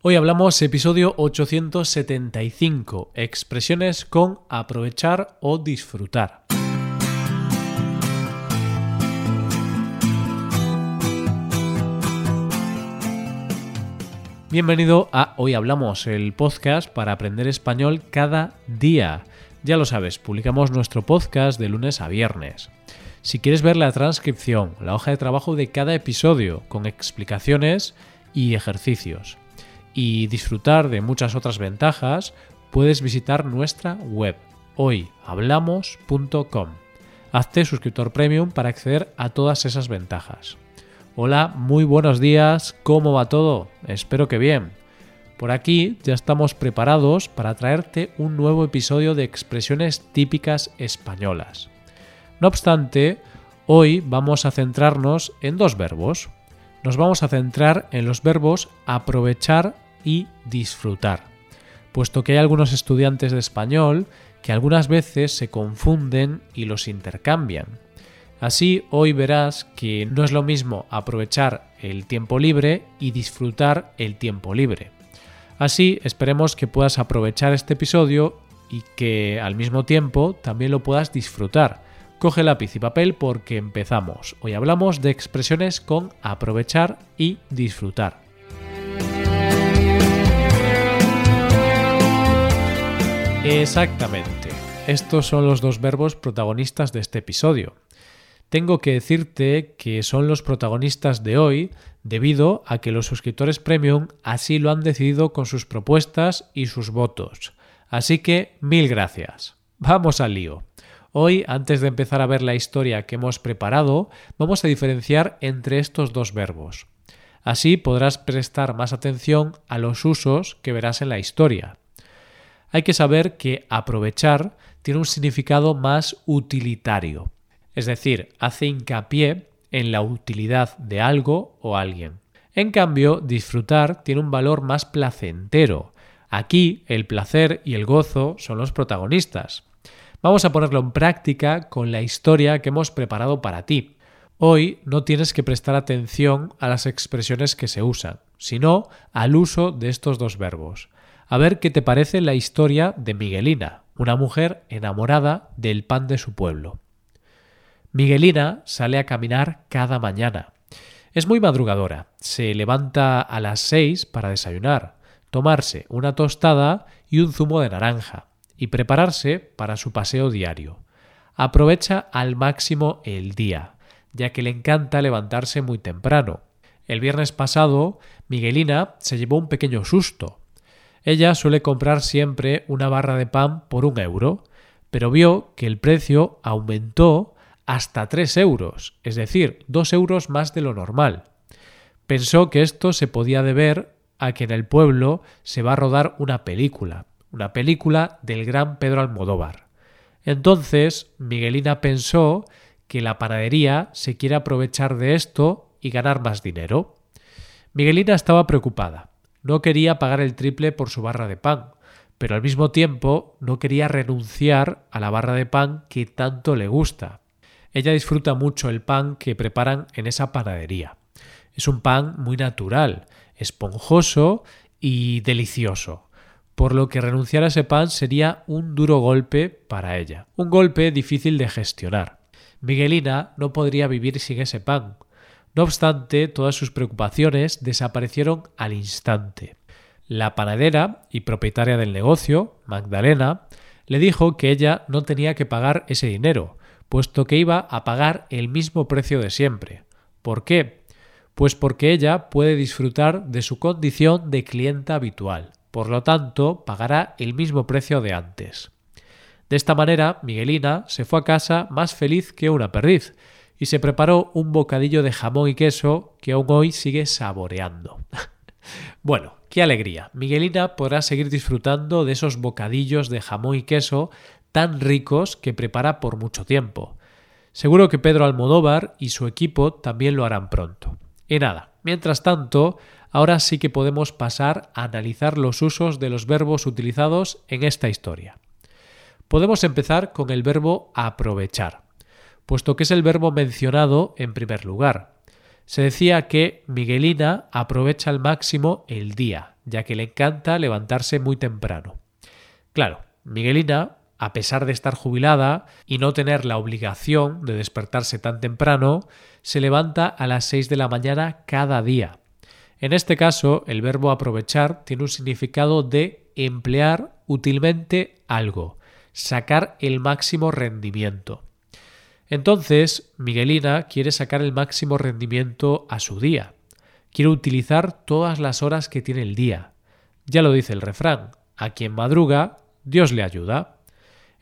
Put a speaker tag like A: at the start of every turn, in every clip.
A: Hoy hablamos episodio 875, expresiones con aprovechar o disfrutar. Bienvenido a Hoy Hablamos, el podcast para aprender español cada día. Ya lo sabes, publicamos nuestro podcast de lunes a viernes. Si quieres ver la transcripción, la hoja de trabajo de cada episodio, con explicaciones y ejercicios, y disfrutar de muchas otras ventajas, puedes visitar nuestra web hoyhablamos.com. Hazte suscriptor premium para acceder a todas esas ventajas. Hola, muy buenos días, ¿cómo va todo? Espero que bien. Por aquí ya estamos preparados para traerte un nuevo episodio de expresiones típicas españolas. No obstante, hoy vamos a centrarnos en dos verbos. Nos vamos a centrar en los verbos aprovechar y disfrutar, puesto que hay algunos estudiantes de español que algunas veces se confunden y los intercambian. Así hoy verás que no es lo mismo aprovechar el tiempo libre y disfrutar el tiempo libre. Así esperemos que puedas aprovechar este episodio y que al mismo tiempo también lo puedas disfrutar. Coge lápiz y papel porque empezamos. Hoy hablamos de expresiones con aprovechar y disfrutar. Exactamente. Estos son los dos verbos protagonistas de este episodio. Tengo que decirte que son los protagonistas de hoy debido a que los suscriptores premium así lo han decidido con sus propuestas y sus votos. Así que mil gracias. Vamos al lío. Hoy, antes de empezar a ver la historia que hemos preparado, vamos a diferenciar entre estos dos verbos. Así podrás prestar más atención a los usos que verás en la historia hay que saber que aprovechar tiene un significado más utilitario, es decir, hace hincapié en la utilidad de algo o alguien. En cambio, disfrutar tiene un valor más placentero. Aquí el placer y el gozo son los protagonistas. Vamos a ponerlo en práctica con la historia que hemos preparado para ti. Hoy no tienes que prestar atención a las expresiones que se usan, sino al uso de estos dos verbos a ver qué te parece la historia de Miguelina, una mujer enamorada del pan de su pueblo. Miguelina sale a caminar cada mañana. Es muy madrugadora. Se levanta a las seis para desayunar, tomarse una tostada y un zumo de naranja, y prepararse para su paseo diario. Aprovecha al máximo el día, ya que le encanta levantarse muy temprano. El viernes pasado, Miguelina se llevó un pequeño susto, ella suele comprar siempre una barra de pan por un euro, pero vio que el precio aumentó hasta tres euros, es decir, dos euros más de lo normal. Pensó que esto se podía deber a que en el pueblo se va a rodar una película, una película del gran Pedro Almodóvar. Entonces, Miguelina pensó que la panadería se quiere aprovechar de esto y ganar más dinero. Miguelina estaba preocupada. No quería pagar el triple por su barra de pan, pero al mismo tiempo no quería renunciar a la barra de pan que tanto le gusta. Ella disfruta mucho el pan que preparan en esa panadería. Es un pan muy natural, esponjoso y delicioso, por lo que renunciar a ese pan sería un duro golpe para ella, un golpe difícil de gestionar. Miguelina no podría vivir sin ese pan, no obstante, todas sus preocupaciones desaparecieron al instante. La panadera y propietaria del negocio, Magdalena, le dijo que ella no tenía que pagar ese dinero, puesto que iba a pagar el mismo precio de siempre. ¿Por qué? Pues porque ella puede disfrutar de su condición de clienta habitual, por lo tanto pagará el mismo precio de antes. De esta manera, Miguelina se fue a casa más feliz que una perdiz, y se preparó un bocadillo de jamón y queso que aún hoy sigue saboreando. bueno, qué alegría. Miguelina podrá seguir disfrutando de esos bocadillos de jamón y queso tan ricos que prepara por mucho tiempo. Seguro que Pedro Almodóvar y su equipo también lo harán pronto. Y nada, mientras tanto, ahora sí que podemos pasar a analizar los usos de los verbos utilizados en esta historia. Podemos empezar con el verbo aprovechar puesto que es el verbo mencionado en primer lugar. Se decía que Miguelina aprovecha al máximo el día, ya que le encanta levantarse muy temprano. Claro, Miguelina, a pesar de estar jubilada y no tener la obligación de despertarse tan temprano, se levanta a las 6 de la mañana cada día. En este caso, el verbo aprovechar tiene un significado de emplear útilmente algo, sacar el máximo rendimiento. Entonces, Miguelina quiere sacar el máximo rendimiento a su día. Quiere utilizar todas las horas que tiene el día. Ya lo dice el refrán, a quien madruga, Dios le ayuda.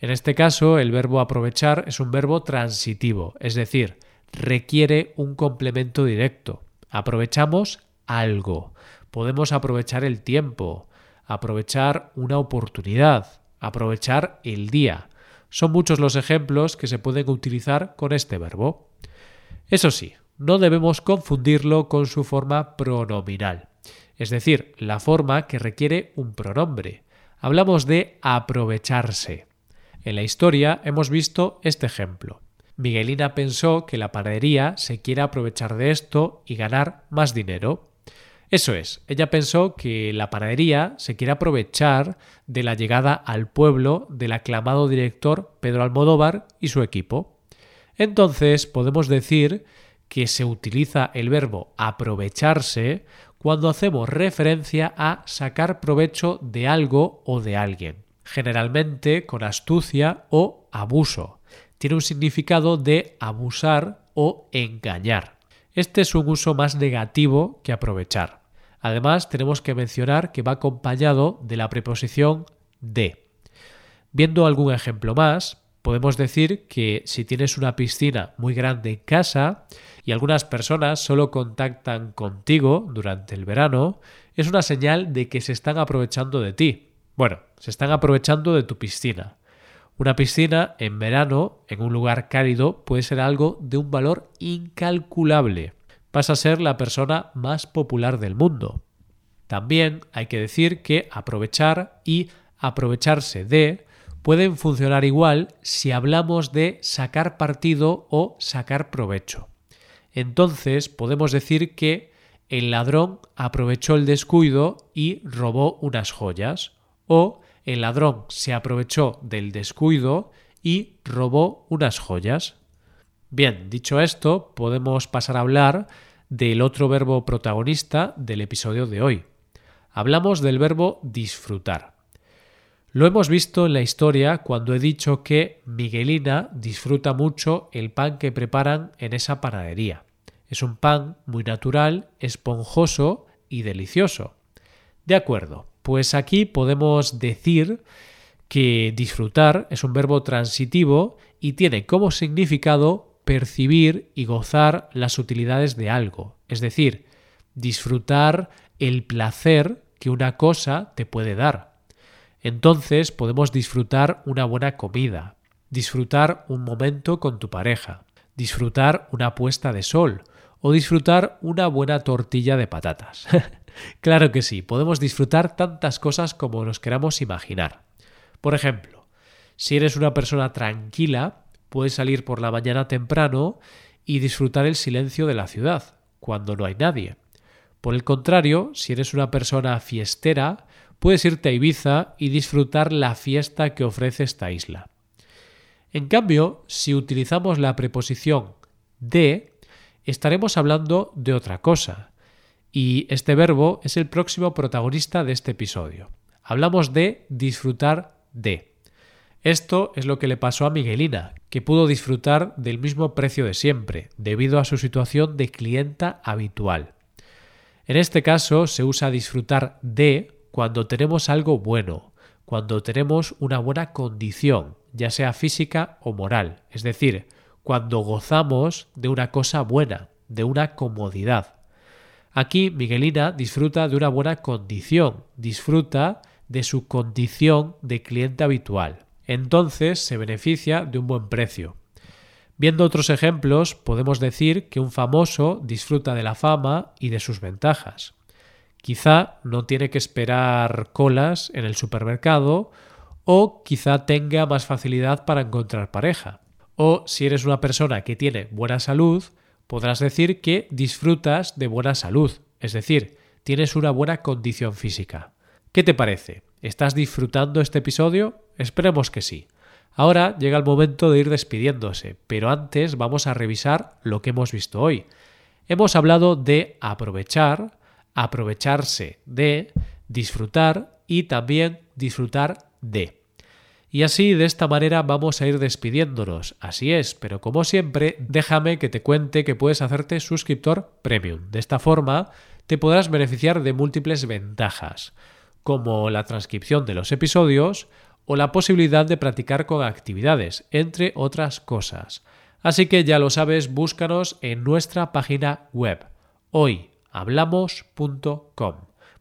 A: En este caso, el verbo aprovechar es un verbo transitivo, es decir, requiere un complemento directo. Aprovechamos algo. Podemos aprovechar el tiempo, aprovechar una oportunidad, aprovechar el día. Son muchos los ejemplos que se pueden utilizar con este verbo. Eso sí, no debemos confundirlo con su forma pronominal, es decir, la forma que requiere un pronombre. Hablamos de aprovecharse. En la historia hemos visto este ejemplo. Miguelina pensó que la panadería se quiere aprovechar de esto y ganar más dinero. Eso es, ella pensó que la panadería se quiere aprovechar de la llegada al pueblo del aclamado director Pedro Almodóvar y su equipo. Entonces podemos decir que se utiliza el verbo aprovecharse cuando hacemos referencia a sacar provecho de algo o de alguien, generalmente con astucia o abuso. Tiene un significado de abusar o engañar. Este es un uso más negativo que aprovechar. Además, tenemos que mencionar que va acompañado de la preposición de. Viendo algún ejemplo más, podemos decir que si tienes una piscina muy grande en casa y algunas personas solo contactan contigo durante el verano, es una señal de que se están aprovechando de ti. Bueno, se están aprovechando de tu piscina. Una piscina en verano, en un lugar cálido, puede ser algo de un valor incalculable. Vas a ser la persona más popular del mundo. También hay que decir que aprovechar y aprovecharse de pueden funcionar igual si hablamos de sacar partido o sacar provecho. Entonces podemos decir que el ladrón aprovechó el descuido y robó unas joyas o el ladrón se aprovechó del descuido y robó unas joyas. Bien, dicho esto, podemos pasar a hablar del otro verbo protagonista del episodio de hoy. Hablamos del verbo disfrutar. Lo hemos visto en la historia cuando he dicho que Miguelina disfruta mucho el pan que preparan en esa panadería. Es un pan muy natural, esponjoso y delicioso. De acuerdo, pues aquí podemos decir que disfrutar es un verbo transitivo y tiene como significado percibir y gozar las utilidades de algo, es decir, disfrutar el placer que una cosa te puede dar. Entonces podemos disfrutar una buena comida, disfrutar un momento con tu pareja, disfrutar una puesta de sol o disfrutar una buena tortilla de patatas. Claro que sí, podemos disfrutar tantas cosas como nos queramos imaginar. Por ejemplo, si eres una persona tranquila, puedes salir por la mañana temprano y disfrutar el silencio de la ciudad, cuando no hay nadie. Por el contrario, si eres una persona fiestera, puedes irte a Ibiza y disfrutar la fiesta que ofrece esta isla. En cambio, si utilizamos la preposición de, estaremos hablando de otra cosa, y este verbo es el próximo protagonista de este episodio. Hablamos de disfrutar de. Esto es lo que le pasó a Miguelina, que pudo disfrutar del mismo precio de siempre, debido a su situación de clienta habitual. En este caso se usa disfrutar de cuando tenemos algo bueno, cuando tenemos una buena condición, ya sea física o moral, es decir, cuando gozamos de una cosa buena, de una comodidad. Aquí Miguelina disfruta de una buena condición, disfruta de su condición de cliente habitual. Entonces se beneficia de un buen precio. Viendo otros ejemplos, podemos decir que un famoso disfruta de la fama y de sus ventajas. Quizá no tiene que esperar colas en el supermercado o quizá tenga más facilidad para encontrar pareja. O si eres una persona que tiene buena salud, podrás decir que disfrutas de buena salud, es decir, tienes una buena condición física. ¿Qué te parece? ¿Estás disfrutando este episodio? Esperemos que sí. Ahora llega el momento de ir despidiéndose, pero antes vamos a revisar lo que hemos visto hoy. Hemos hablado de aprovechar, aprovecharse de, disfrutar y también disfrutar de. Y así de esta manera vamos a ir despidiéndonos. Así es, pero como siempre, déjame que te cuente que puedes hacerte suscriptor premium. De esta forma te podrás beneficiar de múltiples ventajas, como la transcripción de los episodios o la posibilidad de practicar con actividades, entre otras cosas. Así que ya lo sabes, búscanos en nuestra página web hoyhablamos.com.